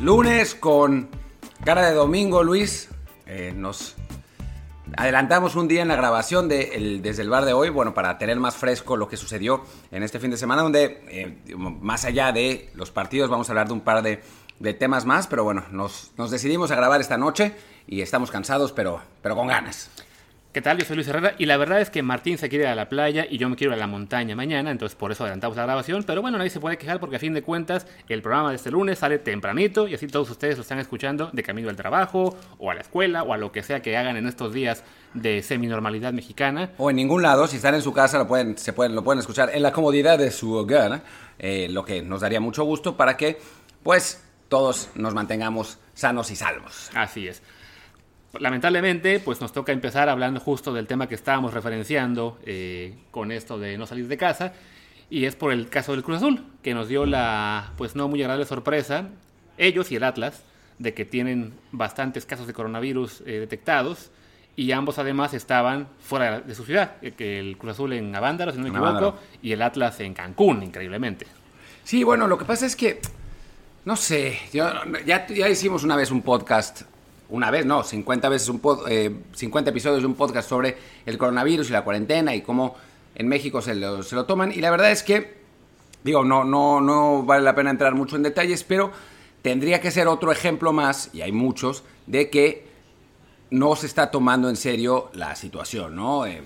lunes con cara de domingo, Luis. Eh, nos adelantamos un día en la grabación de desde el bar de hoy, bueno, para tener más fresco lo que sucedió en este fin de semana, donde eh, más allá de los partidos vamos a hablar de un par de, temas más, pero bueno, nos, nos, decidimos a grabar esta noche y estamos cansados, pero, pero con ganas. ¿Qué tal? Yo soy Luis Herrera y la verdad es que Martín se quiere ir a la playa y yo me quiero ir a la montaña mañana, entonces por eso adelantamos la grabación, pero bueno, nadie se puede quejar porque a fin de cuentas el programa de este lunes sale tempranito y así todos ustedes lo están escuchando de camino al trabajo o a la escuela o a lo que sea que hagan en estos días de semi-normalidad mexicana. O en ningún lado, si están en su casa lo pueden, se pueden, lo pueden escuchar en la comodidad de su hogar, eh, lo que nos daría mucho gusto para que pues todos nos mantengamos sanos y salvos. Así es lamentablemente, pues nos toca empezar hablando justo del tema que estábamos referenciando eh, con esto de no salir de casa. Y es por el caso del Cruz Azul, que nos dio la, pues no muy agradable sorpresa, ellos y el Atlas, de que tienen bastantes casos de coronavirus eh, detectados. Y ambos además estaban fuera de su ciudad, eh, que el Cruz Azul en Avándaro, si no me equivoco, y el Atlas en Cancún, increíblemente. Sí, bueno, lo que pasa es que, no sé, ya, ya hicimos una vez un podcast una vez, no, 50 veces un 50 eh, episodios de un podcast sobre el coronavirus y la cuarentena y cómo en México se lo, se lo toman. Y la verdad es que, digo, no, no, no vale la pena entrar mucho en detalles, pero tendría que ser otro ejemplo más, y hay muchos, de que no se está tomando en serio la situación, ¿no? Eh,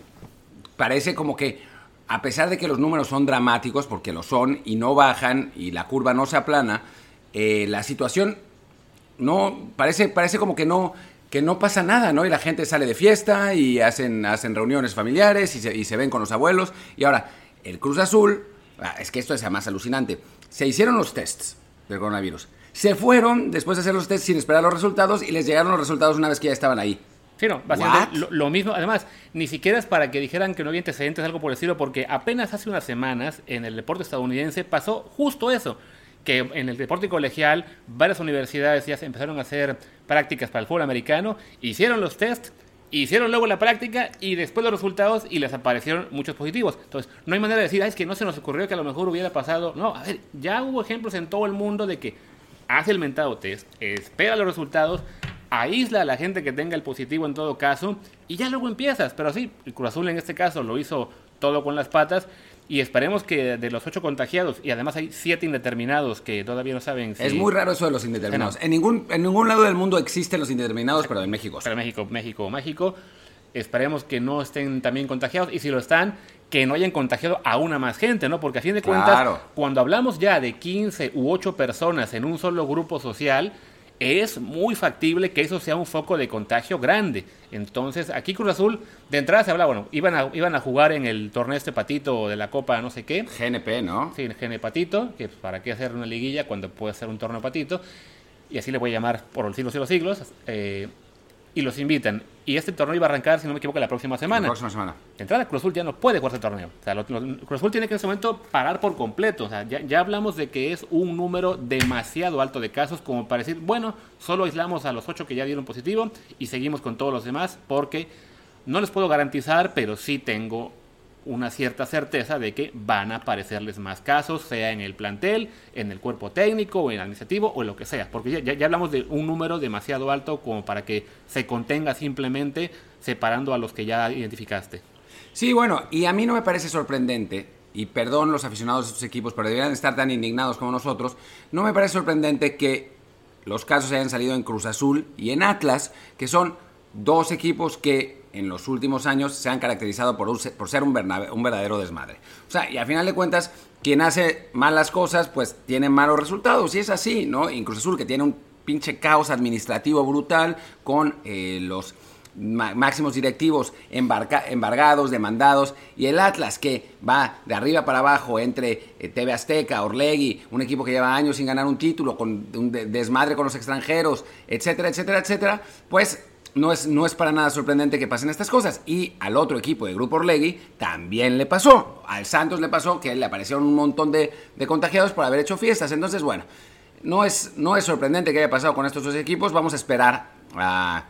parece como que, a pesar de que los números son dramáticos, porque lo son, y no bajan, y la curva no se aplana, eh, la situación no, parece, parece como que no, que no pasa nada, ¿no? Y la gente sale de fiesta y hacen, hacen reuniones familiares y se, y se ven con los abuelos. Y ahora, el Cruz Azul, ah, es que esto es más alucinante, se hicieron los tests del coronavirus. Se fueron después de hacer los tests sin esperar los resultados y les llegaron los resultados una vez que ya estaban ahí. Sí, no, básicamente lo, lo, mismo. Además, ni siquiera es para que dijeran que no había antecedentes, algo por estilo, porque apenas hace unas semanas en el deporte estadounidense pasó justo eso que en el deporte colegial varias universidades ya empezaron a hacer prácticas para el fútbol americano, hicieron los test, hicieron luego la práctica y después los resultados y les aparecieron muchos positivos. Entonces, no hay manera de decir, es que no se nos ocurrió que a lo mejor hubiera pasado. No, a ver, ya hubo ejemplos en todo el mundo de que hace el mentado test, espera los resultados, aísla a la gente que tenga el positivo en todo caso y ya luego empiezas. Pero sí, el Cruz Azul en este caso lo hizo todo con las patas y esperemos que de los ocho contagiados, y además hay siete indeterminados que todavía no saben si... Es muy raro eso de los indeterminados. En, ningún, en ningún lado del mundo existen los indeterminados, pero en México. Pero en México, México, México. Esperemos que no estén también contagiados, y si lo están, que no hayan contagiado a una más gente, ¿no? Porque a fin de cuentas, cuando hablamos ya de 15 u 8 personas en un solo grupo social, es muy factible que eso sea un foco de contagio grande. Entonces, aquí Cruz Azul, de entrada se habla, bueno, iban a, iban a jugar en el torneo este patito de la Copa no sé qué. GNP, ¿no? Sí, el GNP patito, que para qué hacer una liguilla cuando puede hacer un torneo patito. Y así le voy a llamar por los siglos y los siglos. Eh, y los invitan. Y este torneo iba a arrancar, si no me equivoco, la próxima semana. La próxima semana. De entrada, Cruz Azul ya no puede jugar este torneo. O sea, Cruz Azul tiene que en ese momento parar por completo. O sea, ya, ya, hablamos de que es un número demasiado alto de casos como para decir, bueno, solo aislamos a los ocho que ya dieron positivo y seguimos con todos los demás porque no les puedo garantizar, pero sí tengo una cierta certeza de que van a aparecerles más casos, sea en el plantel, en el cuerpo técnico o en el administrativo o en lo que sea, porque ya, ya, hablamos de un número demasiado alto como para que se contenga simplemente separando a los que ya identificaste. Sí, bueno, y a mí no me parece sorprendente, y perdón los aficionados de estos equipos, pero deberían estar tan indignados como nosotros, no me parece sorprendente que los casos hayan salido en Cruz Azul y en Atlas, que son dos equipos que en los últimos años se han caracterizado por, por ser un, verdadero desmadre. O sea, y al final de cuentas, quien hace malas cosas, pues tiene malos resultados. Y es así, ¿no? Incluso Azul, que tiene un pinche caos administrativo brutal con eh, los máximos directivos embargados, demandados, y el Atlas que va de arriba para abajo entre eh, TV Azteca, Orlegui, un equipo que lleva años sin ganar un título, con un desmadre con los extranjeros, etcétera, etcétera, etcétera, pues no es, no es para nada sorprendente que pasen estas cosas. Y al otro equipo de Grupo Orlegui también le pasó. Al Santos le pasó que le aparecieron un montón de, contagiados por haber hecho fiestas. Entonces, bueno, no es, no es sorprendente que haya pasado con estos dos equipos. Vamos a esperar a,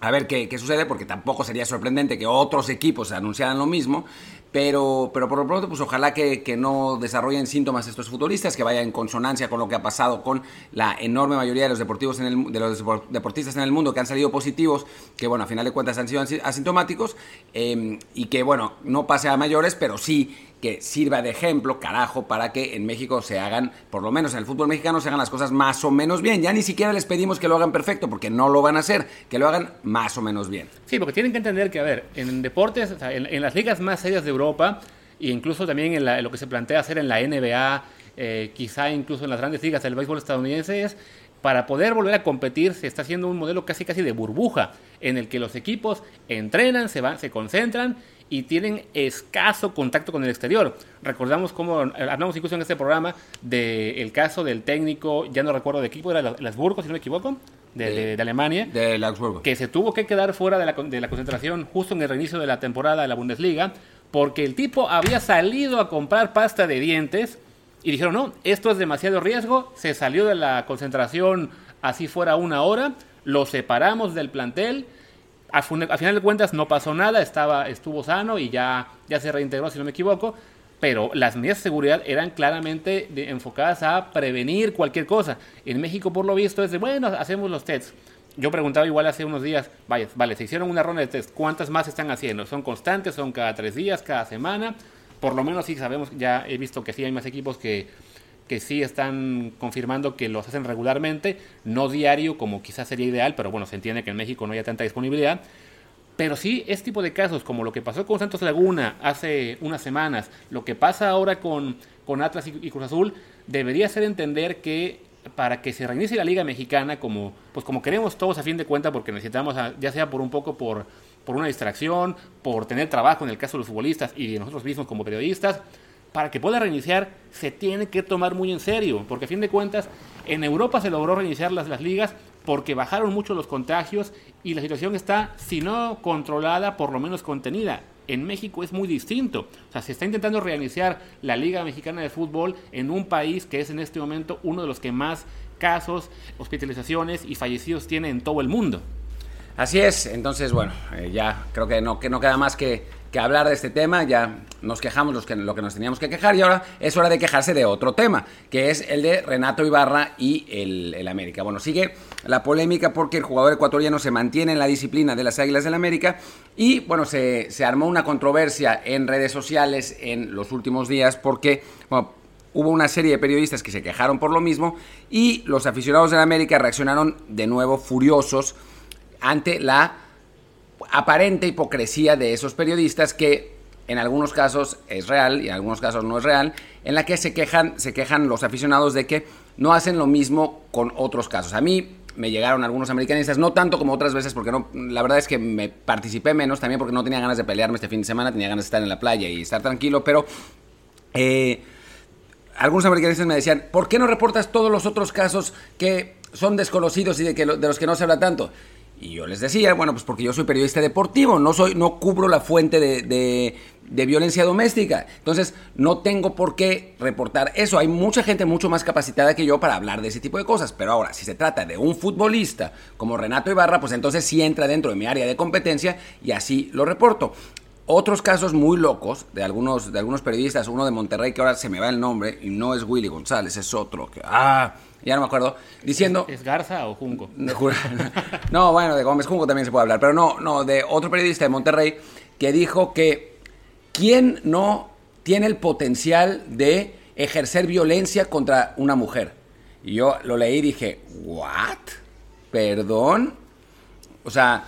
ver qué, qué, sucede, porque tampoco sería sorprendente que otros equipos anunciaran lo mismo. Pero, pero por lo pronto, pues ojalá que, que, no desarrollen síntomas estos futbolistas, que vayan en consonancia con lo que ha pasado con la enorme mayoría de los, deportivos en el, de los deportistas en el mundo que han salido positivos, que bueno, a final de cuentas han sido asintomáticos, eh, y que bueno, no pase a mayores, pero sí que sirva de ejemplo, carajo, para que en México se hagan, por lo menos en el fútbol mexicano, se hagan las cosas más o menos bien. Ya ni siquiera les pedimos que lo hagan perfecto, porque no lo van a hacer, que lo hagan más o menos bien. Sí, porque tienen que entender que, a ver, en deportes, en, las ligas más serias de Europa, e incluso también en, lo que se plantea hacer en la NBA, eh, quizá incluso en las grandes ligas del béisbol estadounidense, es para poder volver a competir se está haciendo un modelo casi casi de burbuja, en el que los equipos entrenan, se van, se concentran y tienen escaso contacto con el exterior. Recordamos cómo hablamos incluso en este programa del caso del técnico, ya no recuerdo de equipo, era el Habsburgo, si no me equivoco, de, Alemania, de que se tuvo que quedar fuera de la, de la concentración justo en el reinicio de la temporada de la Bundesliga, porque el tipo había salido a comprar pasta de dientes y dijeron, no, esto es demasiado riesgo, se salió de la concentración así fuera una hora, lo separamos del plantel a, final de cuentas no pasó nada, estaba, estuvo sano y ya, ya se reintegró, si no me equivoco. Pero las medidas de seguridad eran claramente enfocadas a prevenir cualquier cosa. En México, por lo visto, es de, bueno, hacemos los tests. Yo preguntaba igual hace unos días, vaya, vale, se hicieron una ronda de test, ¿cuántas más están haciendo? ¿Son constantes? ¿Son cada tres días? ¿Cada semana? Por lo menos sí sabemos, ya he visto que sí hay más equipos que que sí están confirmando que los hacen regularmente, no diario como quizás sería ideal, pero bueno, se entiende que en México no haya tanta disponibilidad. Pero sí, este tipo de casos, como lo que pasó con Santos Laguna hace unas semanas, lo que pasa ahora con, con Atlas y, Cruz Azul, debería ser entender que para que se reinicie la Liga Mexicana, como, pues como queremos todos a fin de cuentas, porque necesitamos, ya sea por un poco por, por una distracción, por tener trabajo en el caso de los futbolistas y de nosotros mismos como periodistas, para que pueda reiniciar se tiene que tomar muy en serio, porque a fin de cuentas en Europa se logró reiniciar las, las ligas porque bajaron mucho los contagios y la situación está, si no controlada, por lo menos contenida. En México es muy distinto. O sea, se está intentando reiniciar la Liga Mexicana de Fútbol en un país que es en este momento uno de los que más casos, hospitalizaciones y fallecidos tiene en todo el mundo. Así es, entonces bueno, eh, ya creo que no, que no queda más que que hablar de este tema, ya nos quejamos los que, lo que nos teníamos que quejar y ahora es hora de quejarse de otro tema, que es el de Renato Ibarra y el, América. Bueno, sigue la polémica porque el jugador ecuatoriano se mantiene en la disciplina de las Águilas del América y bueno, se, armó una controversia en redes sociales en los últimos días porque hubo una serie de periodistas que se quejaron por lo mismo y los aficionados del América reaccionaron de nuevo furiosos ante la aparente hipocresía de esos periodistas que en algunos casos es real y en algunos casos no es real, en la que se quejan, se quejan los aficionados de que no hacen lo mismo con otros casos. A mí me llegaron algunos americanistas, no tanto como otras veces, porque no, la verdad es que me participé menos también porque no tenía ganas de pelearme este fin de semana, tenía ganas de estar en la playa y estar tranquilo, pero eh, algunos americanistas me decían, ¿por qué no reportas todos los otros casos que son desconocidos y de, que, de los que no se habla tanto? Y yo les decía, bueno, pues porque yo soy periodista deportivo, no soy, no cubro la fuente de, de, violencia doméstica. Entonces, no tengo por qué reportar eso. Hay mucha gente mucho más capacitada que yo para hablar de ese tipo de cosas. Pero ahora, si se trata de un futbolista como Renato Ibarra, pues entonces sí entra dentro de mi área de competencia y así lo reporto. Otros casos muy locos de algunos, de algunos periodistas, uno de Monterrey que ahora se me va el nombre y no es Willy González, es otro que... Ah, ya no me acuerdo, diciendo... ¿Es Garza o Junco? no, bueno, de Gómez Junco también se puede hablar, pero no, no, de otro periodista de Monterrey que dijo que ¿quién no tiene el potencial de ejercer violencia contra una mujer? Y yo lo leí y dije, ¿what? ¿Perdón? O sea,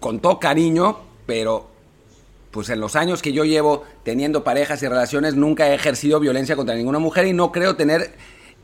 con todo cariño, pero pues en los años que yo llevo teniendo parejas y relaciones nunca he ejercido violencia contra ninguna mujer y no creo tener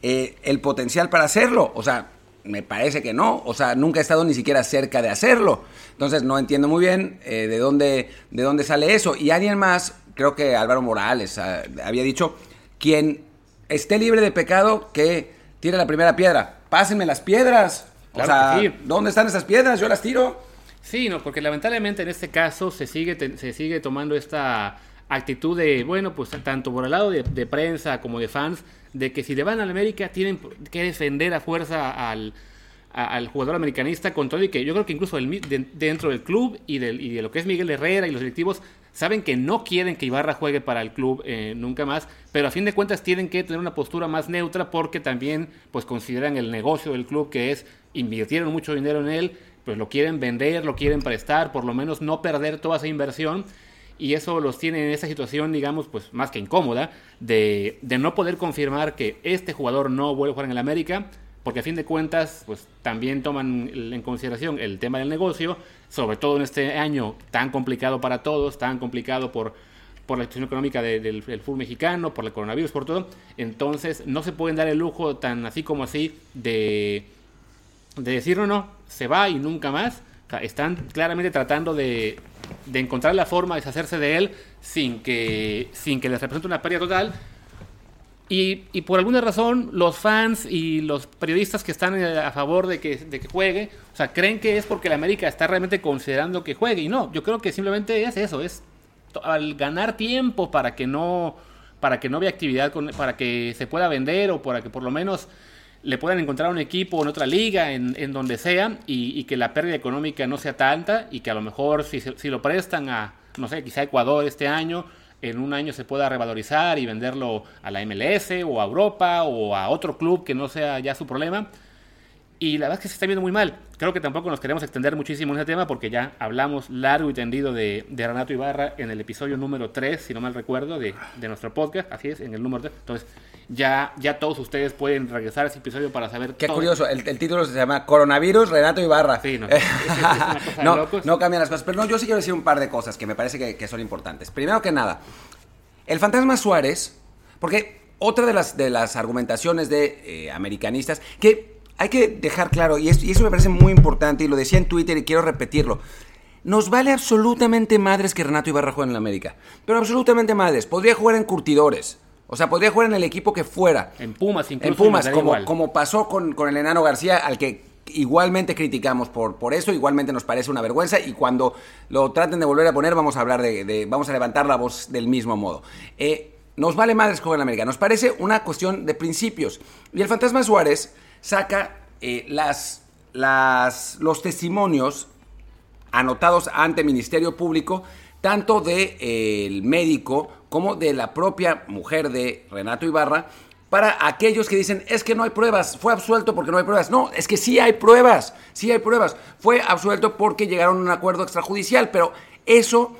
eh, el potencial para hacerlo. O sea, me parece que no. O sea, nunca he estado ni siquiera cerca de hacerlo. Entonces no entiendo muy bien eh, de, dónde, de dónde sale eso. Y alguien más, creo que Álvaro Morales ah, había dicho, quien esté libre de pecado, que tire la primera piedra. Pásenme las piedras. o sea, ¿dónde están esas piedras? Yo las tiro. Sí, no, porque lamentablemente en este caso se sigue, se sigue tomando esta actitud de, bueno, pues tanto por el lado de, prensa como de fans, de que si le van a la América tienen que defender a fuerza al, al jugador americanista con todo y que yo creo que incluso dentro del club y, del, y de lo que es Miguel Herrera y los directivos saben que no quieren que Ibarra juegue para el club eh, nunca más, pero a fin de cuentas tienen que tener una postura más neutra porque también pues consideran el negocio del club que es invirtieron mucho dinero en él, pues lo quieren vender, lo quieren prestar, por lo menos no perder toda esa inversión y eso los tiene en esa situación, digamos, pues más que incómoda, de, de no poder confirmar que este jugador no vuelve a jugar en el América, porque a fin de cuentas, pues también toman en consideración el tema del negocio, sobre todo en este año tan complicado para todos, tan complicado por, por la situación económica del, fútbol mexicano, por el coronavirus, por todo. Entonces, no se pueden dar el lujo tan así como así de, de decir, no, no, se va y nunca más. están claramente tratando de, de encontrar la forma de deshacerse de él sin que, sin que les represente una pérdida total. Y, y, por alguna razón, los fans y los periodistas que están eh, a favor de que, de que juegue, o sea, creen que es porque la América está realmente considerando que juegue. Y no, yo creo que simplemente es eso, es al ganar tiempo para que no, para que no haya actividad, para que se pueda vender o para que por lo menos le puedan encontrar un equipo en otra liga, en, en donde sea, y, que la pérdida económica no sea tanta y que a lo mejor si, si lo prestan a, no sé, quizá Ecuador este año, en un año se pueda revalorizar y venderlo a la MLS o a Europa o a otro club que no sea ya su problema. Y la verdad es que se está viendo muy mal. Creo que tampoco nos queremos extender muchísimo en ese tema porque ya hablamos largo y tendido de, de Renato Ibarra en el episodio número 3, si no mal recuerdo, de, de nuestro podcast. Así es, en el número 3. Entonces, ya, ya todos ustedes pueden regresar a ese episodio para saber. Qué curioso, el, título se llama Coronavirus, Renato Ibarra. Sí, no, no, no, cambian las cosas. Pero no, yo sí quiero decir un par de cosas que me parece que, son importantes. Primero que nada, el fantasma Suárez, porque otra de las, de las argumentaciones de eh, americanistas, que hay que dejar claro, y, y eso me parece muy importante, y lo decía en Twitter y quiero repetirlo. Nos vale absolutamente madres que Renato Ibarra juegue en la América. Pero absolutamente madres. Podría jugar en curtidores. O sea, podría jugar en el equipo que fuera. En Pumas, incluso. En Pumas, como, como pasó con, con el enano García, al que igualmente criticamos por, por eso, igualmente nos parece una vergüenza y cuando lo traten de volver a poner vamos a hablar de, vamos a levantar la voz del mismo modo. Eh, nos vale madres jugar en América, nos parece una cuestión de principios. Y el fantasma Suárez saca eh, las, las, los testimonios anotados ante Ministerio Público, tanto del de, médico como de la propia mujer de Renato Ibarra, para aquellos que dicen, es que no hay pruebas, fue absuelto porque no hay pruebas. No, es que sí hay pruebas, sí hay pruebas. Fue absuelto porque llegaron a un acuerdo extrajudicial, pero eso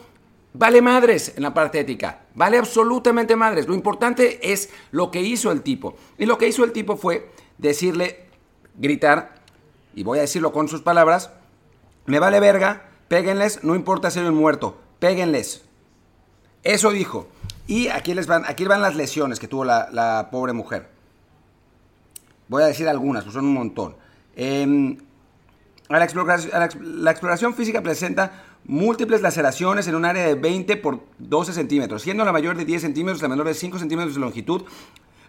vale madres en la parte ética, vale absolutamente madres. Lo importante es lo que hizo el tipo. Y lo que hizo el tipo fue decirle, gritar, y voy a decirlo con sus palabras, me vale verga, péguenles, no importa ser un muerto, péguenles. Eso dijo. Y aquí, les van, aquí van las lesiones que tuvo la, pobre mujer. Voy a decir algunas, pues son un montón. Em, la, exploración, la, exploración física presenta múltiples laceraciones en un área de 20 por 12 centímetros, siendo la mayor de 10 centímetros, la menor de 5 centímetros de longitud,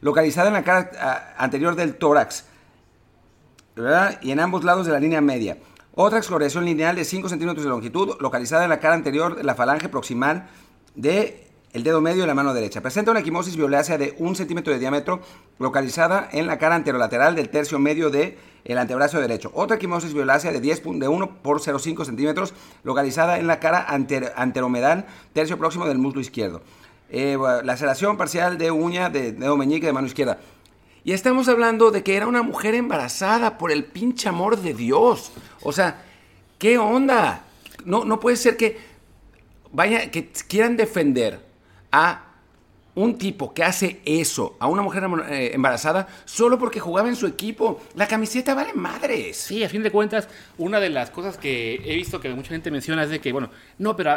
localizada en la cara anterior del tórax y en ambos lados de la línea media. Otra exploración lineal de 5 centímetros de longitud, localizada en la cara anterior de la falange proximal de dedo medio de la mano derecha. Presenta una equimosis violácea de un centímetro de diámetro localizada en la cara anterolateral del tercio medio del el antebrazo derecho. Otra equimosis violácea de, 10, de 1 por 0,5 centímetros localizada en la cara anteromedal tercio próximo del muslo izquierdo. Eh, laceración parcial de uña de dedo meñique de mano izquierda. Y estamos hablando de que era una mujer embarazada por el pinche amor de Dios. O sea, ¿qué onda? No, no puede ser que vaya, que quieran defender a un tipo que hace eso a una mujer eh, embarazada solo porque jugaba en su equipo. La camiseta vale madres. Sí, a fin de cuentas, una de las cosas que he visto que mucha gente menciona es de que, bueno, no, pero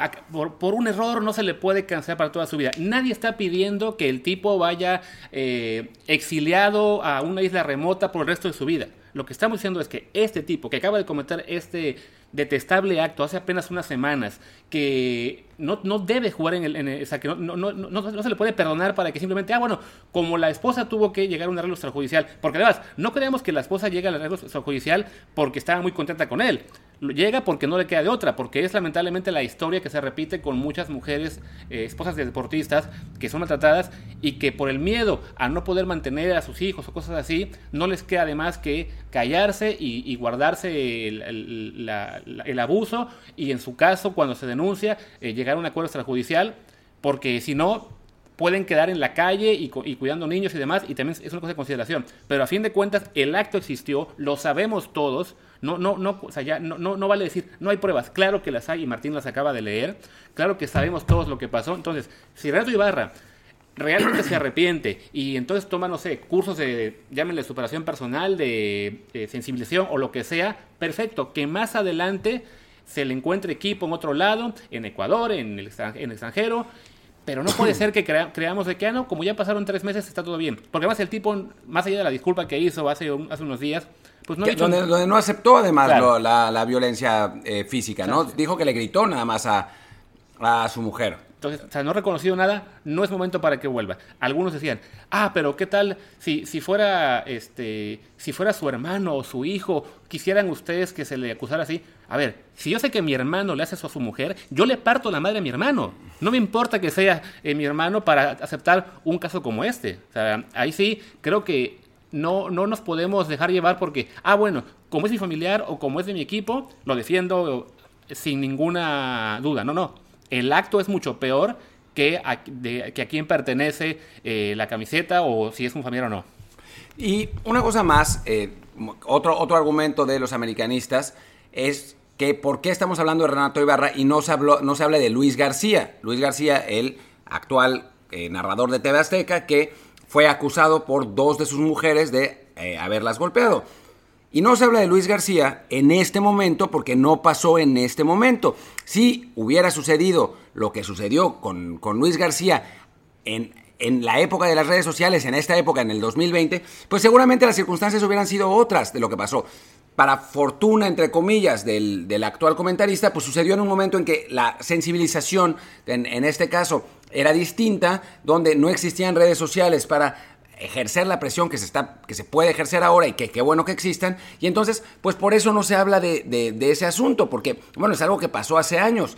por, un error no se le puede cancelar para toda su vida. Nadie está pidiendo que el tipo vaya eh, exiliado a una isla remota por el resto de su vida. Lo que estamos diciendo es que este tipo que acaba de cometer este detestable acto hace apenas unas semanas, que no, no debe jugar en el... o sea, que no, no, no, no, se le puede perdonar para que simplemente, ah, bueno, como la esposa tuvo que llegar a un arreglo extrajudicial, porque además, no creemos que la esposa llegue al arreglo extrajudicial porque estaba muy contenta con él. Llega porque no le queda de otra, porque es lamentablemente la historia que se repite con muchas mujeres, eh, esposas de deportistas, que son maltratadas y que por el miedo a no poder mantener a sus hijos o cosas así, no les queda además que callarse y, guardarse el, abuso y en su caso, cuando se denuncia, eh, llegar a un acuerdo extrajudicial, porque si no, pueden quedar en la calle y, cuidando niños y demás, y también es una cosa de consideración. Pero a fin de cuentas, el acto existió, lo sabemos todos, no, no, no, o sea, ya no, no, vale decir, no hay pruebas, claro que las hay y Martín las acaba de leer, claro que sabemos todos lo que pasó. Entonces, si Renato Ibarra realmente se arrepiente y entonces toma, no sé, cursos de, llámenle superación personal, de, de sensibilización o lo que sea, perfecto, que más adelante se le encuentre equipo en otro lado, en Ecuador, en el, en extranjero, pero no puede ser que creamos de que, ah, no, como ya pasaron tres meses, está todo bien. Porque además el tipo, más allá de la disculpa que hizo hace, hace unos días, pues no donde, no aceptó además la, violencia eh, física, ¿no? Dijo que le gritó nada más a, a su mujer. Entonces, o sea, no ha reconocido nada, no es momento para que vuelva. Algunos decían, ah, pero ¿qué tal si, si fuera este, si fuera su hermano o su hijo, quisieran ustedes que se le acusara así? A ver, si yo sé que mi hermano le hace eso a su mujer, yo le parto la madre a mi hermano. No me importa que sea eh, mi hermano para aceptar un caso como este. O sea, ahí sí creo que no, no nos podemos dejar llevar porque, ah, bueno, como es mi familiar o como es de mi equipo, lo defiendo sin ninguna duda. No, no el acto es mucho peor que a, que a quién pertenece eh, la camiseta o si es un familiar o no. Y una cosa más, eh, otro, otro argumento de los americanistas es que por qué estamos hablando de Renato Ibarra y no se, habló, no se habla de Luis García. Luis García, el actual eh, narrador de TV Azteca, que fue acusado por dos de sus mujeres de haberlas golpeado. Y no se habla de Luis García en este momento porque no pasó en este momento. Si hubiera sucedido lo que sucedió con, Luis García en, en la época de las redes sociales, en esta época, en el 2020, pues seguramente las circunstancias hubieran sido otras de lo que pasó. Para fortuna, entre comillas, del, actual comentarista, pues sucedió en un momento en que la sensibilización, en, en este caso, era distinta, donde no existían redes sociales para ejercer la presión que se, está, que se puede ejercer ahora y que qué bueno que existan. Y entonces, pues por eso no se habla de, de, ese asunto, porque, bueno, es algo que pasó hace años.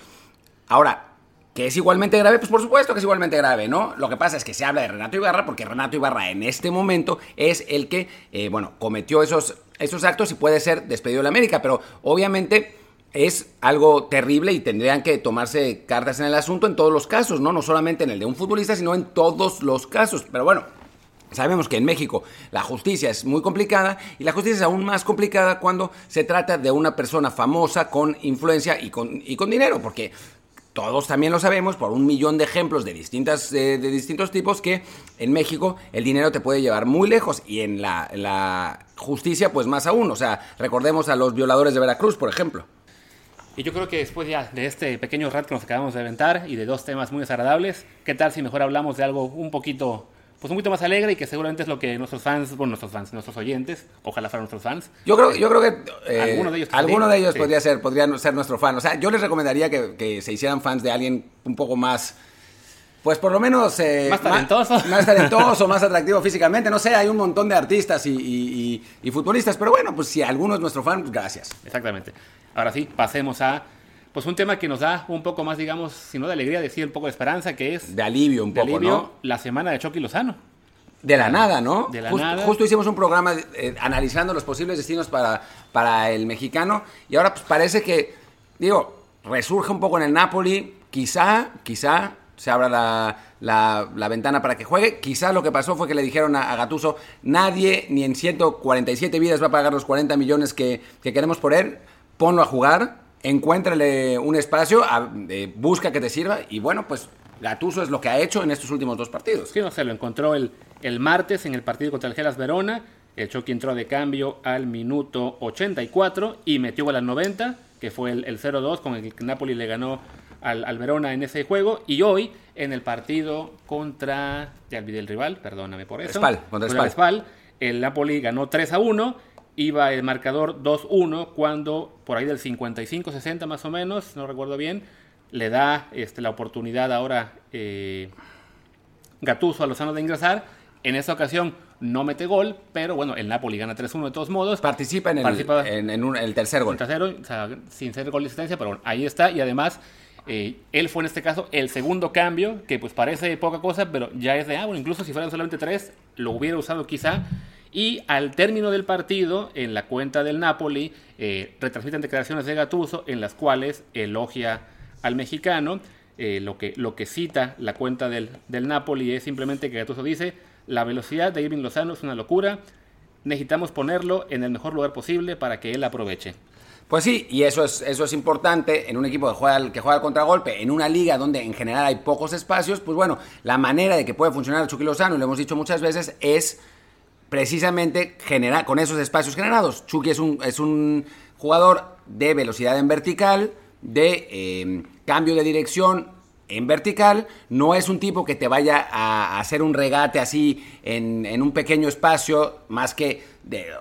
Ahora, que es igualmente grave, pues por supuesto que es igualmente grave, ¿no? Lo que pasa es que se habla de Renato Ibarra porque Renato Ibarra en este momento es el que, eh, bueno, cometió esos, esos actos y puede ser despedido de la América, pero obviamente es algo terrible y tendrían que tomarse cartas en el asunto en todos los casos, ¿no? No solamente en el de un futbolista, sino en todos los casos. Pero bueno, Sabemos que en México la justicia es muy complicada y la justicia es aún más complicada cuando se trata de una persona famosa con influencia y con, y con dinero, porque todos también lo sabemos por un millón de ejemplos de, distintas, de distintos tipos que en México el dinero te puede llevar muy lejos y en la, la justicia pues más aún. O sea, recordemos a los violadores de Veracruz, por ejemplo. Y yo creo que después ya de este pequeño rat que nos acabamos de aventar y de dos temas muy desagradables, ¿qué tal si mejor hablamos de algo un poquito pues un poquito más alegre y que seguramente es lo que nuestros fans, bueno, nuestros fans, nuestros oyentes, ojalá fueran nuestros fans. Yo creo, yo creo que eh, alguno de ellos, alguno de ellos podría ser, podrían ser nuestro fan. O sea, yo les recomendaría que, se hicieran fans de alguien un poco más, pues por lo menos eh, más talentoso, más, talentoso, más atractivo físicamente. No sé, hay un montón de artistas y, y futbolistas, pero bueno, pues si alguno es nuestro fan, pues gracias. Exactamente. Ahora sí, pasemos a pues un tema que nos da un poco más, digamos, si no de alegría, decir un poco de esperanza, que es... De alivio un poco, ¿no? La semana de Chucky Lozano. De la nada, ¿no? De la nada. Justo hicimos un programa eh, analizando los posibles destinos para, para el mexicano y ahora pues parece que, digo, resurge un poco en el Napoli, quizá, quizá se abra la, la, ventana para que juegue. Quizá lo que pasó fue que le dijeron a, a, Gatuso, nadie ni en 147 vidas va a pagar los 40 millones que, que queremos por él, ponlo a jugar encuéntrale un espacio, busca que te sirva y bueno, pues Gatuso es lo que ha hecho en estos últimos dos partidos. Sí, no sé, lo encontró el, el martes en el partido contra el Gelas Verona. El Chucky entró de cambio al minuto 84 y metió gol al 90, que fue el, el 0-2 con el que Napoli le ganó al, al, Verona en ese juego. Y hoy, en el partido contra. Ya olvidé el rival, perdóname por eso. Spal, contra Spal. Spal. El Napoli ganó 3 1 iba el marcador 2-1 cuando por ahí del 55-60 más o menos, no recuerdo bien, le da este, la oportunidad ahora eh, Gatuso a Lozano de ingresar. En esta ocasión no mete gol, pero bueno, el Napoli gana 3-1 de todos modos. Participa en el, en, el tercer gol. tercero, o sea, sin ser gol de asistencia, pero bueno, ahí está. Y además, eh, él fue en este caso el segundo cambio, que pues parece poca cosa, pero ya es de, ah, bueno, incluso si fueran solamente tres, lo hubiera usado quizá. Y al término del partido, en la cuenta del Napoli, eh, retransmiten declaraciones de Gatuso en las cuales elogia al mexicano. Eh, lo, que, lo que cita la cuenta del, del Napoli es simplemente que Gattuso dice, la velocidad de Irving Lozano es una locura, necesitamos ponerlo en el mejor lugar posible para que él aproveche. Pues sí, y eso es, eso es importante en un equipo que juega, que juega al contragolpe, en una liga donde en general hay pocos espacios, pues bueno, la manera de que puede funcionar el Chucky Lozano, y lo hemos dicho muchas veces, es precisamente generar, con esos espacios generados. Chucky es un, es un jugador de velocidad en vertical, de eh, cambio de dirección en vertical, no es un tipo que te vaya a hacer un regate así en, un pequeño espacio, más que,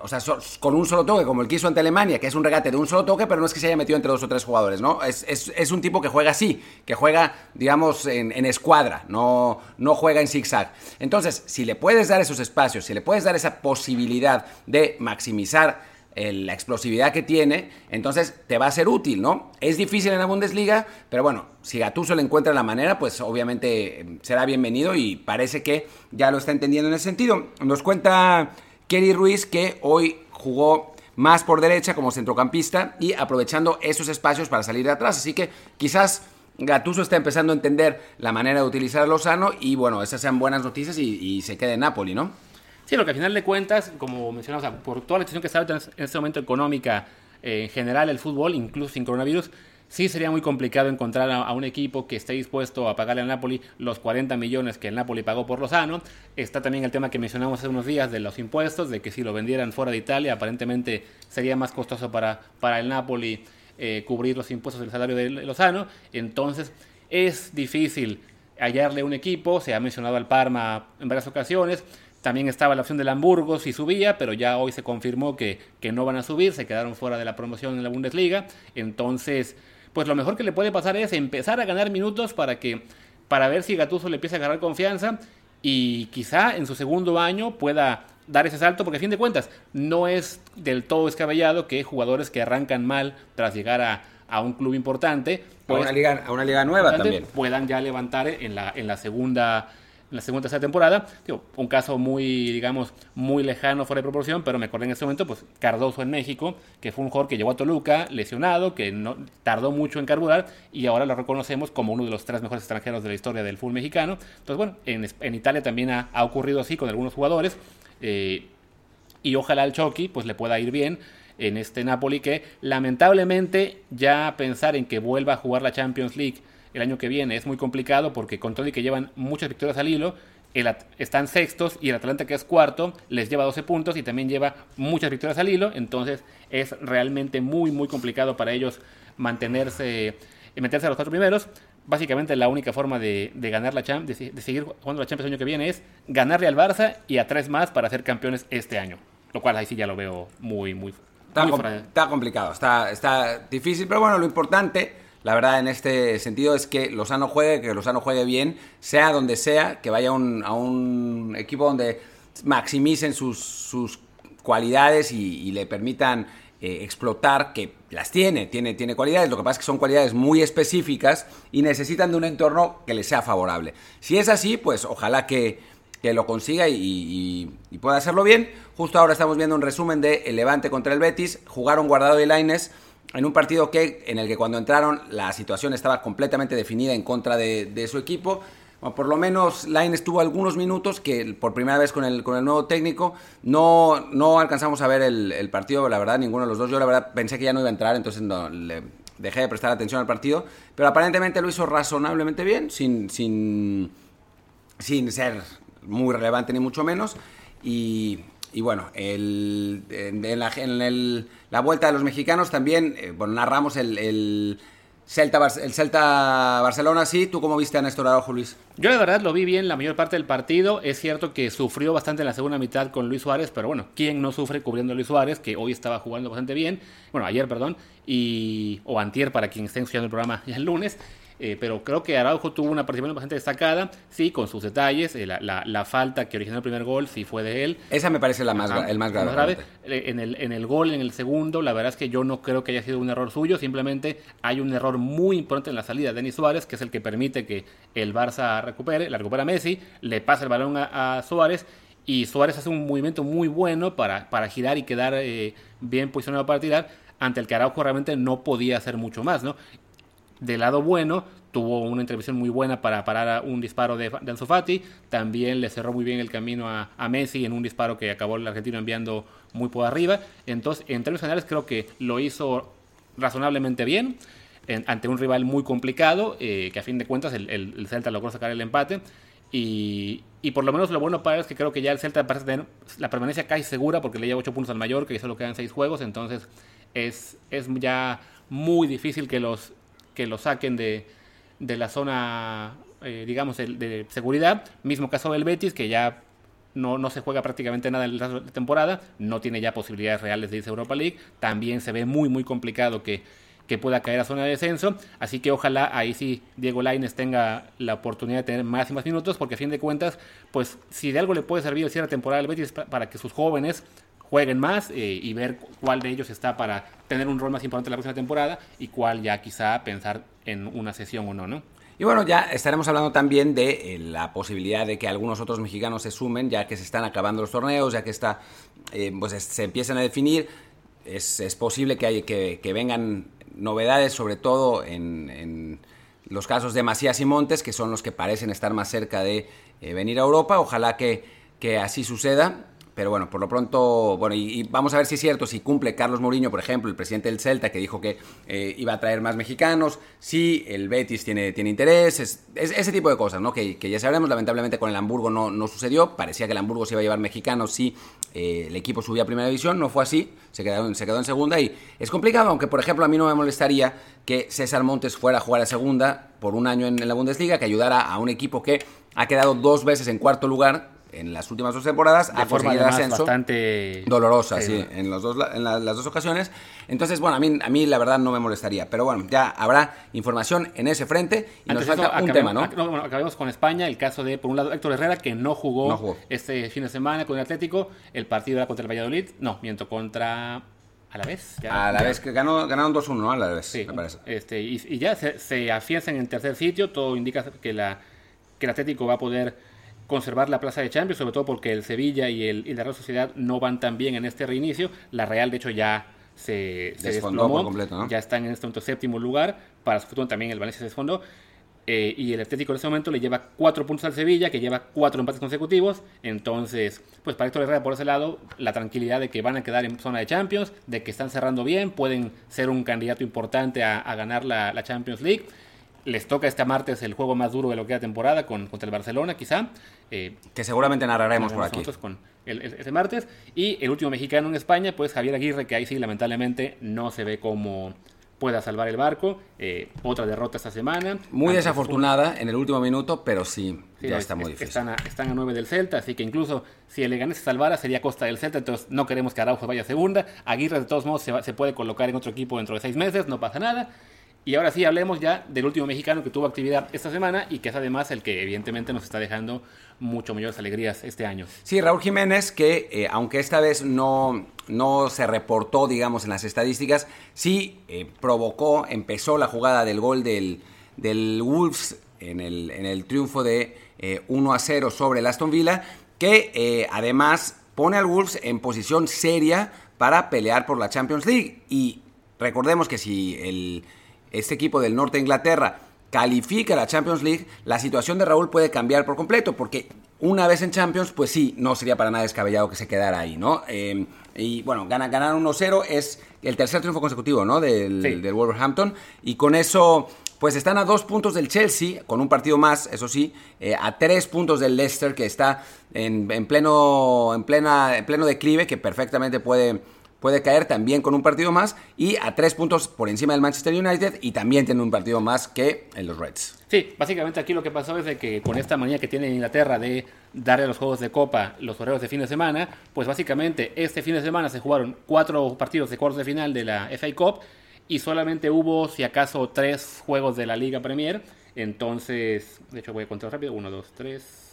o sea, con un solo toque, como el que hizo ante Alemania, que es un regate de un solo toque, pero no es que se haya metido entre dos o tres jugadores, ¿no? Es, un tipo que juega así, que juega, digamos, en, en, escuadra, no, no juega en zigzag. Entonces, si le puedes dar esos espacios, si le puedes dar esa posibilidad de maximizar la explosividad que tiene, entonces te va a ser útil, ¿no? Es difícil en la Bundesliga, pero bueno, si Gattuso le encuentra la manera, pues obviamente eh, será bienvenido y parece que ya lo está entendiendo en ese sentido. Nos cuenta Kerry Ruiz que hoy jugó más por derecha como centrocampista y aprovechando esos espacios para salir de atrás, así que quizás Gattuso está empezando a entender la manera de utilizar a Lozano y bueno, esas sean buenas noticias y, y se quede en Napoli, ¿no? Sí, porque al final de cuentas, como mencionamos, por toda la situación que está en este momento económica eh, en general el fútbol, incluso sin coronavirus, sí sería muy complicado encontrar a, un equipo que esté dispuesto a pagarle al Napoli los 40 millones que el Napoli pagó por Lozano. Está también el tema que mencionamos hace unos días de los impuestos, de que si lo vendieran fuera de Italia, aparentemente sería más costoso para, para el Napoli eh, cubrir los impuestos del salario de Lozano. Entonces, es difícil hallarle un equipo, se ha mencionado al Parma en varias ocasiones. También estaba la opción del Hamburgo si subía, pero ya hoy se confirmó que, que no van a subir, se quedaron fuera de la promoción en la Bundesliga. Entonces, pues lo mejor que le puede pasar es empezar a ganar minutos para que para ver si Gattuso le empieza a agarrar confianza y quizá en su segundo año pueda dar ese salto, porque a fin de cuentas no es del todo escabellado que jugadores que arrancan mal tras llegar a, a un club importante, pues, a, una liga, a una liga nueva también, puedan ya levantar en la, en la segunda en la segunda tercera temporada. un caso muy, digamos, muy lejano, fuera de proporción, pero me acordé en ese momento, pues Cardoso en México, que fue un jugador que llegó a Toluca lesionado, que no tardó mucho en carburar y ahora lo reconocemos como uno de los tres mejores extranjeros de la historia del fútbol mexicano. Entonces, bueno, en, Italia también ha, ocurrido así con algunos jugadores. Eh, y ojalá al Chucky pues le pueda ir bien en este Napoli que lamentablemente ya pensar en que vuelva a jugar la Champions League el año que viene es muy complicado porque con todo y que llevan muchas victorias al hilo, están sextos y el Atlanta que es cuarto les lleva 12 puntos y también lleva muchas victorias al hilo, entonces es realmente muy muy complicado para ellos mantenerse, meterse a los cuatro primeros. Básicamente la única forma de, ganar la Champions, de, seguir jugando la Champions el año que viene es ganarle al Barça y a tres más para ser campeones este año, lo cual ahí sí ya lo veo muy muy, está, está complicado, está, está difícil, pero bueno, lo importante la verdad, en este sentido es que Lozano juegue, que Lozano juegue bien, sea donde sea, que vaya a un equipo donde maximicen sus, cualidades y, le permitan eh, explotar, que las tiene, tiene, tiene cualidades, lo que pasa es que son cualidades muy específicas y necesitan de un entorno que les sea favorable. Si es así, pues ojalá que, lo consiga y, pueda hacerlo bien. Justo ahora estamos viendo un resumen de El Levante contra el Betis, jugaron Guardado y Laines en un partido que, en el que cuando entraron la situación estaba completamente definida en contra de, su equipo. por lo menos Line estuvo algunos minutos que por primera vez con el, con el nuevo técnico no, no alcanzamos a ver el, partido, la verdad, ninguno de los dos. Yo la verdad pensé que ya no iba a entrar, entonces dejé de prestar atención al partido. Pero aparentemente lo hizo razonablemente bien, sin, sin, sin ser muy relevante ni mucho menos. Y, y bueno, el, en, la, el, la, vuelta de los mexicanos también, eh, bueno, narramos el, el, Celta, el Celta Barcelona, sí. ¿Tú cómo viste a Néstor Araujo, Luis? Yo la verdad lo vi bien la mayor parte del partido. Es cierto que sufrió bastante en la segunda mitad con Luis Suárez, pero bueno, ¿quién no sufre cubriendo a Luis Suárez, que hoy estaba jugando bastante bien? Bueno, ayer, perdón, y, o antier para quien esté escuchando el programa el lunes. Eh, pero creo que Araujo tuvo una participación bastante destacada, sí, con sus detalles, eh, la, falta que originó el primer gol, sí fue de él. Esa me parece la más, el más grave. Eh, en, el, en el gol, en el segundo, la verdad es que yo no creo que haya sido un error suyo, simplemente hay un error muy importante en la salida de Denis Suárez, que es el que permite que el Barça recupere, la recupera Messi, le pasa el balón a, Suárez y Suárez hace un movimiento muy bueno para, para girar y quedar bien posicionado para tirar, ante el que Araujo realmente no podía hacer mucho más, ¿no? Del lado bueno, tuvo una intervención muy buena para parar un disparo de, de también le cerró muy bien el camino a, Messi en un disparo que acabó el argentino enviando muy por arriba, entonces en términos generales creo que lo hizo razonablemente bien, ante un rival muy complicado, eh, que a fin de cuentas el, Celta logró sacar el empate, y, por lo menos lo bueno para él es que creo que ya el Celta parece tener la permanencia casi segura porque le lleva 8 puntos al Mallorca y solo quedan 6 juegos, entonces es, es ya muy difícil que los que lo saquen de, de la zona, eh, digamos, de, seguridad. Mismo caso del Betis, que ya no, no, se juega prácticamente nada en la temporada, no tiene ya posibilidades reales de irse a Europa League. También se ve muy, muy complicado que, que pueda caer a zona de descenso. Así que ojalá ahí sí Diego Laines tenga la oportunidad de tener más y más minutos, porque a fin de cuentas, pues si de algo le puede servir el cierre temporada al Betis para que sus jóvenes jueguen más eh, y ver cuál de ellos está para tener un rol más importante en la próxima temporada y cuál ya quizá pensar en una sesión o no, ¿no? Y bueno, ya estaremos hablando también de eh, la posibilidad de que algunos otros mexicanos se sumen, ya que se están acabando los torneos, ya que está, eh, pues se empiezan a definir. Es, es posible que, hay, que, que, vengan novedades, sobre todo en, en, los casos de Macías y Montes, que son los que parecen estar más cerca de venir a Europa. Ojalá que, que así suceda. Pero bueno, por lo pronto, bueno, y, vamos a ver si es cierto, si cumple Carlos Mourinho, por ejemplo, el presidente del Celta, que dijo que eh, iba a traer más mexicanos, si el Betis tiene, tiene interés, es, ese tipo de cosas, ¿no? Que, ya sabremos, lamentablemente con el Hamburgo no, no sucedió, parecía que el Hamburgo se iba a llevar mexicanos si eh, el equipo subía a primera división, no fue así, se quedó, se quedó en segunda y es complicado, aunque por ejemplo a mí no me molestaría que César Montes fuera a jugar a segunda por un año en la Bundesliga, que ayudara a un equipo que ha quedado dos veces en cuarto lugar en las últimas dos temporadas de forma el ascenso bastante dolorosa, sí, en, los dos, en las dos ocasiones. Entonces, bueno, a mí, a mí la verdad no me molestaría, pero bueno, ya habrá información en ese frente y nos falta un tema, ¿no? Bueno, acabemos con España, el caso de, por un lado, Héctor Herrera, que no jugó, este fin de semana con el Atlético, el partido era contra el Valladolid, no, miento, contra... A la vez. a la vez que ganó, ganaron 2-1, ¿no? A la vez, sí, me parece. Este, y, ya se, se afianzan en el tercer sitio, todo indica que, la, que el Atlético va a poder conservar la plaza de Champions, sobre todo porque el Sevilla y, el, y la Real Sociedad no van tan bien en este reinicio. La Real, de hecho, ya se, se desfondó por completo, Ya están en este momento séptimo lugar. Para su futuro también el Valencia se desfondó. Eh, y el Atlético en este momento le lleva cuatro puntos al Sevilla, que lleva cuatro empates consecutivos. Entonces, pues para Héctor Herrera, por ese lado, la tranquilidad de que van a quedar en zona de Champions, de que están cerrando bien, pueden ser un candidato importante a, ganar la, la Champions League. Les toca este martes el juego más duro de lo que queda temporada con, contra el Barcelona, quizá. Eh, que seguramente narraremos por aquí. Con el, ese martes. Y el último mexicano en España, pues Javier Aguirre, que ahí sí, lamentablemente, no se ve como pueda salvar el barco. Eh, otra derrota esta semana. Muy desafortunada en el último minuto, pero sí, ya está muy difícil. Están a, están a 9 del Celta, así que incluso si el Leganés se salvara sería costa del Celta, entonces no queremos que Araujo vaya a segunda. Aguirre de todos modos se, se puede colocar en otro equipo dentro de seis meses, no pasa nada. Y ahora sí, hablemos ya del último mexicano que tuvo actividad esta semana y que es además el que evidentemente nos está dejando mucho mayores alegrías este año. Sí, Raúl Jiménez, que eh, aunque esta vez no, no se reportó, digamos, en las estadísticas, sí eh, provocó, empezó la jugada del gol del, del Wolves en el, en el triunfo de 1 eh, a 0 sobre el Aston Villa, que además pone al Wolves en posición seria para pelear por la Champions League. Y recordemos que si el este equipo del norte de Inglaterra califica la Champions League, la situación de Raúl puede cambiar por completo, porque una vez en Champions, pues sí, no sería para nada descabellado que se quedara ahí, ¿no? Em, y bueno, ganar, ganar 1-0 es el tercer triunfo consecutivo, ¿no? Del, Wolverhampton. Y con eso, pues están a dos puntos del Chelsea, con un partido más, eso sí, eh, a tres puntos del Leicester, que está en, en, pleno, en, plena, en pleno declive, que perfectamente puede puede caer también con un partido más y a tres puntos por encima del Manchester United y también tiene un partido más que en los Reds. Sí, básicamente aquí lo que pasó es de que con esta manía que tiene Inglaterra de darle a los juegos de Copa los horarios de fin de semana, pues básicamente este fin de semana se jugaron cuatro partidos de cuartos de final de la FA Cup y solamente hubo, si acaso, tres juegos de la Liga Premier. Entonces, de hecho voy a contar rápido, uno, dos, tres.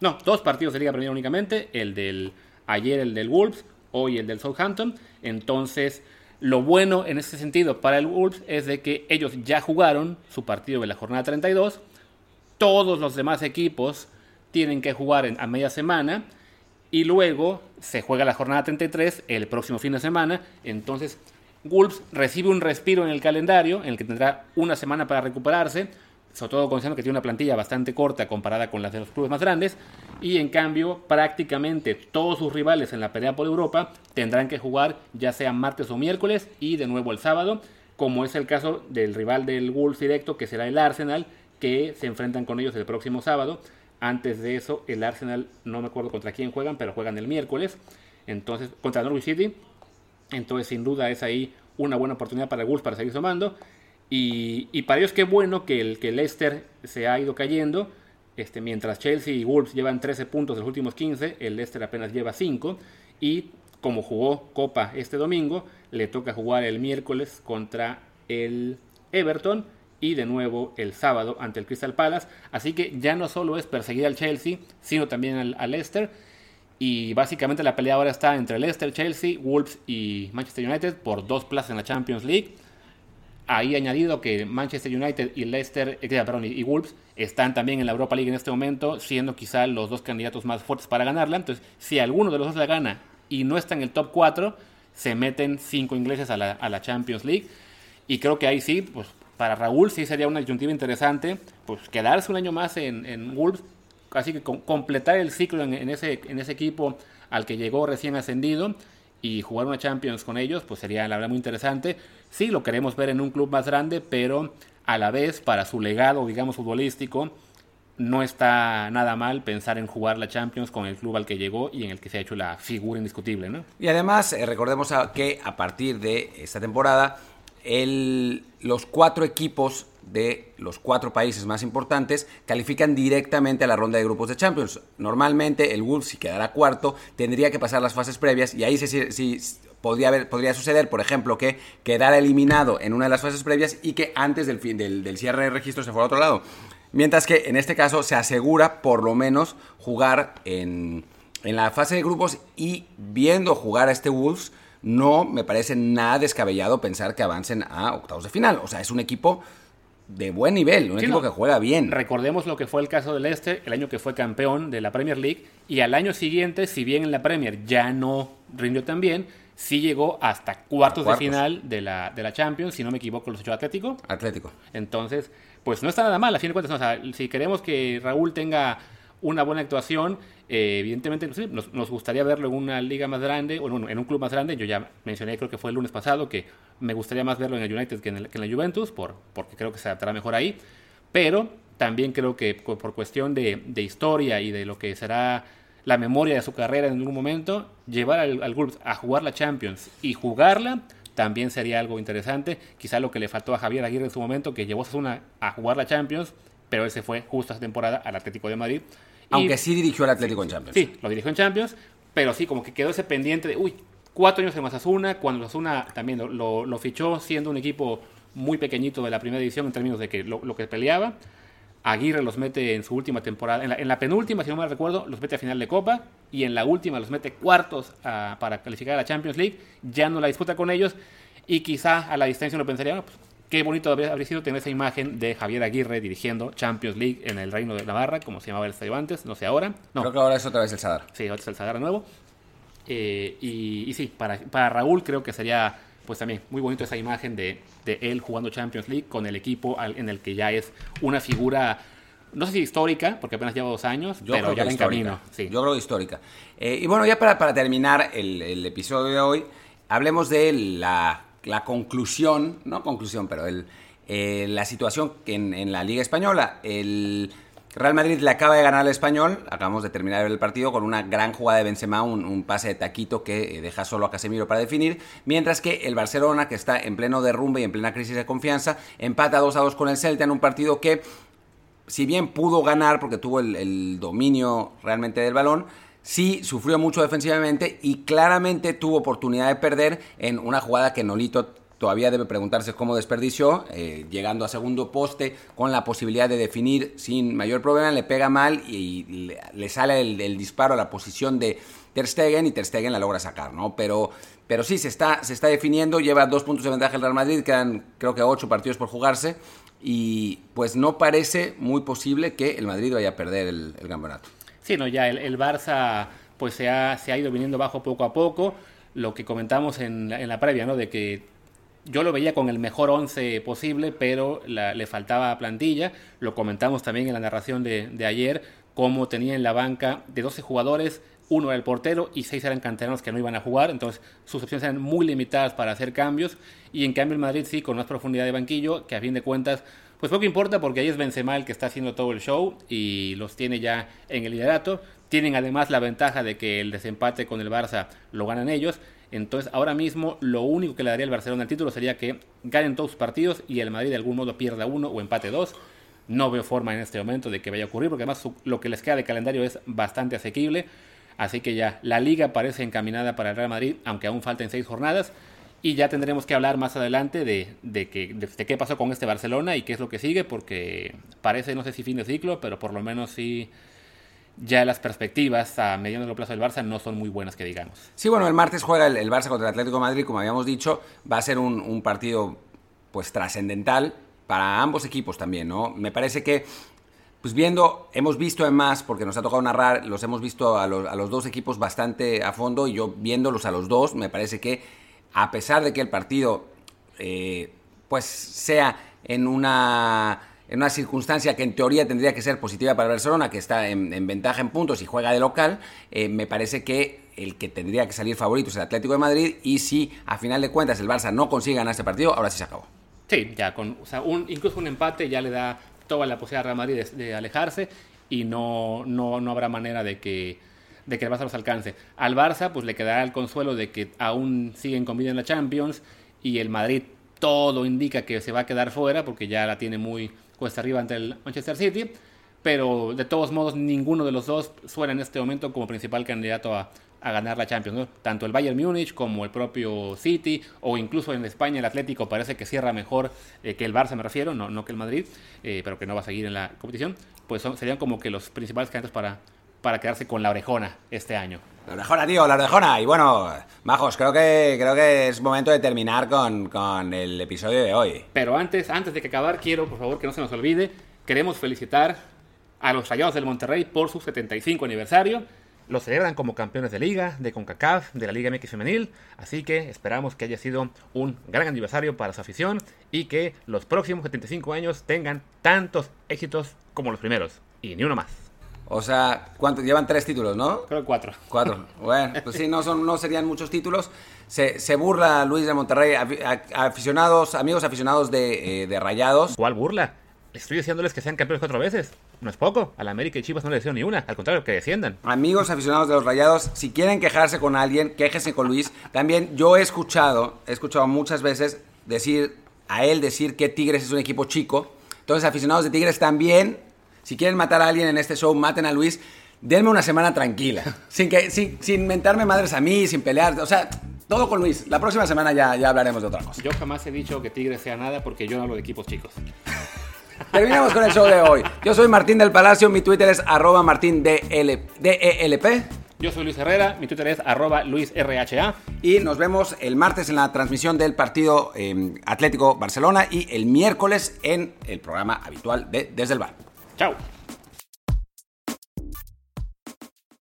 No, dos partidos de Liga Premier únicamente, el del ayer el del Wolves, hoy el del Southampton. Entonces, lo bueno en ese sentido para el Wolves es de que ellos ya jugaron su partido de la jornada 32. Todos los demás equipos tienen que jugar en, a media semana y luego se juega la jornada 33 el próximo fin de semana. Entonces, Wolves recibe un respiro en el calendario en el que tendrá una semana para recuperarse sobre todo considerando que tiene una plantilla bastante corta comparada con las de los clubes más grandes, y en cambio prácticamente todos sus rivales en la pelea por Europa tendrán que jugar ya sea martes o miércoles y de nuevo el sábado, como es el caso del rival del Wolves directo que será el Arsenal, que se enfrentan con ellos el próximo sábado. Antes de eso, el Arsenal, no me acuerdo contra quién juegan, pero juegan el miércoles. Entonces, contra Norwich City. Entonces, sin duda, es ahí una buena oportunidad para el Wolves para seguir sumando. Y, para ellos qué bueno que el que Leicester se ha ido cayendo. Este, mientras Chelsea y Wolves llevan 13 puntos de los últimos 15, el Leicester apenas lleva 5. Y como jugó Copa este domingo, le toca jugar el miércoles contra el Everton y de nuevo el sábado ante el Crystal Palace. Así que ya no solo es perseguir al Chelsea, sino también al, al Leicester. Y básicamente la pelea ahora está entre Leicester, Chelsea, Wolves y Manchester United por dos plazas en la Champions League. Ahí añadido que Manchester United y Leicester, eh, perdón, y Wolves están también en la Europa League en este momento, siendo quizá los dos candidatos más fuertes para ganarla. Entonces, si alguno de los dos la gana y no está en el top 4, se meten cinco ingleses a la, Champions League. Y creo que ahí sí, pues para Raúl sí sería una disyuntiva interesante, pues quedarse un año más en, Wolves, así que completar el ciclo en, ese, en ese equipo al que llegó recién ascendido y jugar una Champions con ellos, pues sería la verdad muy interesante. Sí, lo queremos ver en un club más grande, pero a la vez, para su legado, digamos, futbolístico, no está nada mal pensar en jugar la Champions con el club al que llegó y en el que se ha hecho la figura indiscutible, ¿no? Y además, eh, recordemos que a partir de esta temporada, el, los cuatro equipos de los cuatro países más importantes califican directamente a la ronda de grupos de Champions. Normalmente el Wolves, si quedara cuarto, tendría que pasar las fases previas y ahí sí, podría, suceder, por ejemplo, que quedara eliminado en una de las fases previas y que antes del, del, cierre de registro se fuera a otro lado. Mientras que en este caso se asegura por lo menos jugar en, en la fase de grupos y viendo jugar a este Wolves, no me parece nada descabellado pensar que avancen a octavos de final. O sea, es un equipo de buen nivel, un equipo que juega bien. Recordemos lo que fue el caso del Este, el año que fue campeón de la Premier League, y al año siguiente, si bien en la Premier ya no rindió tan bien, sí llegó hasta cuartos, de final de la, de la Champions, si no me equivoco, los ocho Atlético. Atlético. Entonces, pues no está nada mal, a fin de cuentas, o sea, si queremos que Raúl tenga una buena actuación. Eh, evidentemente, nos, gustaría verlo en una liga más grande, o en un, club más grande. Yo ya mencioné, creo que fue el lunes pasado, que me gustaría más verlo en el United que en, la Juventus, por, porque creo que se adaptará mejor ahí. Pero también creo que por cuestión de, historia y de lo que será la memoria de su carrera en algún momento, llevar al, al a jugar la Champions y jugarla también sería algo interesante. Quizá lo que le faltó a Javier Aguirre en su momento, que llevó a una a jugar la Champions, pero ese fue justo esa temporada al Atlético de Madrid. Aunque sí dirigió al Atlético en Champions. Sí, lo dirigió en Champions, pero sí, como que quedó ese pendiente de, uy, cuatro años en Masasuna, cuando Masasuna también lo, fichó siendo un equipo muy pequeñito de la primera división en términos de que lo, que peleaba. Aguirre los mete en su última temporada, en la, penúltima, si no me recuerdo, los mete a final de Copa y en la última los mete cuartos para calificar a la Champions League. Ya no la disputa con ellos y quizá a la distancia uno pensaría, pues Qué bonito habría, sido tener esa imagen de Javier Aguirre dirigiendo Champions League en el Reino de Navarra, como se llamaba el estadio antes, no sé ahora. No. Creo que ahora es otra vez el Sadar. Sí, ahora es el Sadar nuevo. Eh, y, sí, para, para Raúl creo que sería pues también muy bonito esa imagen de, de, él jugando Champions League con el equipo en el que ya es una figura, no sé si histórica, porque apenas lleva dos años, pero ya en camino. Sí. Yo creo histórica. Eh, y bueno, ya para, para terminar el, el, episodio de hoy, hablemos de la la conclusión, no conclusión, pero el, eh, la situación en, en, la Liga Española. El Real Madrid le acaba de ganar al Español, acabamos de terminar el partido con una gran jugada de Benzema, un, pase de taquito que eh, deja solo a Casemiro para definir, mientras que el Barcelona, que está en pleno derrumbe y en plena crisis de confianza, empata 2 a 2 con el Celta en un partido que, si bien pudo ganar porque tuvo el, el dominio realmente del balón, sí sufrió mucho defensivamente y claramente tuvo oportunidad de perder en una jugada que Nolito todavía debe preguntarse cómo desperdició, eh, llegando a segundo poste con la posibilidad de definir sin mayor problema, le pega mal y, le, sale el, disparo a la posición de Ter Stegen y Ter Stegen la logra sacar, ¿no? Pero, pero sí, se está, se está definiendo, lleva dos puntos de ventaja el Real Madrid, quedan creo que ocho partidos por jugarse y pues no parece muy posible que el Madrid vaya a perder el, campeonato. Sí, no, ya el, Barça pues se ha, se ha ido viniendo bajo poco a poco, lo que comentamos en la, en la previa, ¿no? De que yo lo veía con el mejor 11 posible, pero le faltaba plantilla. Lo comentamos también en la narración de, de, ayer, cómo tenía en la banca de 12 jugadores, uno era el portero y seis eran canteranos que no iban a jugar. Entonces sus opciones eran muy limitadas para hacer cambios. Y en cambio el Madrid sí, con más profundidad de banquillo, que a fin de cuentas, pues poco importa porque ahí es Benzema el que está haciendo todo el show y los tiene ya en el liderato. Tienen además la ventaja de que el desempate con el Barça lo ganan ellos. Entonces, ahora mismo, lo único que le daría al Barcelona el título sería que ganen todos sus partidos y el Madrid de algún modo pierda uno o empate dos. No veo forma en este momento de que vaya a ocurrir, porque además lo que les queda de calendario es bastante asequible. Así que ya, la liga parece encaminada para el Real Madrid, aunque aún falten seis jornadas. Y ya tendremos que hablar más adelante de, de, que, de, qué pasó con este Barcelona y qué es lo que sigue, porque parece, no sé si fin de ciclo, pero por lo menos sí ya las perspectivas a mediano plazo del Barça no son muy buenas, que digamos. Sí, bueno, el martes juega el, Barça contra el Atlético Madrid, como habíamos dicho, va a ser un, partido pues trascendental para ambos equipos también, ¿no? Me parece que, pues viendo, hemos visto además, porque nos ha tocado narrar, los hemos visto a los, a los dos equipos bastante a fondo y yo viéndolos a los dos, me parece que a pesar de que el partido eh, pues sea en una en una circunstancia que en teoría tendría que ser positiva para Barcelona, que está en, ventaja en puntos y juega de local, eh, me parece que el que tendría que salir favorito es el Atlético de Madrid y si a final de cuentas el Barça no consigue ganar este partido, ahora sí se acabó. Sí, ya con incluso un empate ya le da toda la posibilidad a Real Madrid de, alejarse y no, no, no habrá manera de que de que el Barça los alcance. Al Barça pues le quedará el consuelo de que aún siguen con vida en la Champions y el Madrid todo indica que se va a quedar fuera porque ya la tiene muy cuesta arriba ante el Manchester City, pero de todos modos ninguno de los dos suena en este momento como principal candidato a, ganar la Champions. Tanto el Bayern Múnich como el propio City, o incluso en España el Atlético parece que cierra mejor eh, que el Barça, me refiero, no, no que el Madrid, eh, pero que no va a seguir en la competición, pues serían como que los principales candidatos para, para quedarse con la orejona este año. La orejona, tío, la orejona. Y bueno, Majos, creo que, creo que es momento de terminar con, con el episodio de hoy. Pero antes, antes de que acabar, quiero, por favor, que no se nos olvide, queremos felicitar a los Rayados del Monterrey por su 75 aniversario. Lo celebran como campeones de liga, de CONCACAF, de la Liga MX Femenil, así que esperamos que haya sido un gran aniversario para su afición y que los próximos 75 años tengan tantos éxitos como los primeros, y ni uno más. O sea, ¿cuánto? Llevan tres títulos, ¿no? Creo cuatro. Cuatro. Bueno, pues sí, no, son, no serían muchos títulos. Se, se burla Luis de Monterrey, aficionados, amigos aficionados de, eh, de Rayados. ¿Cuál burla? Estoy diciéndoles que sean campeones cuatro veces. No es poco. A la América y Chivas no le hicieron ni una. Al contrario, que desciendan. Amigos aficionados de los Rayados, si quieren quejarse con alguien, quéjese con Luis. También yo he escuchado, he escuchado muchas veces decir, a él decir que Tigres es un equipo chico. Entonces, aficionados de Tigres también si quieren matar a alguien en este show, maten a Luis. Denme una semana tranquila. Sin, que, sin, sin mentarme madres a mí, sin pelear. O sea, todo con Luis. La próxima semana ya, ya hablaremos de otra cosa. Yo jamás he dicho que Tigre sea nada porque yo no hablo de equipos chicos. Terminamos con el show de hoy. Yo soy Martín del Palacio, mi Twitter es arroba martindelp. Yo soy Luis Herrera, mi Twitter es arroba luisrha. Y nos vemos el martes en la transmisión del partido em, Atlético Barcelona y el miércoles en el programa habitual de Desde el Bar. Chao.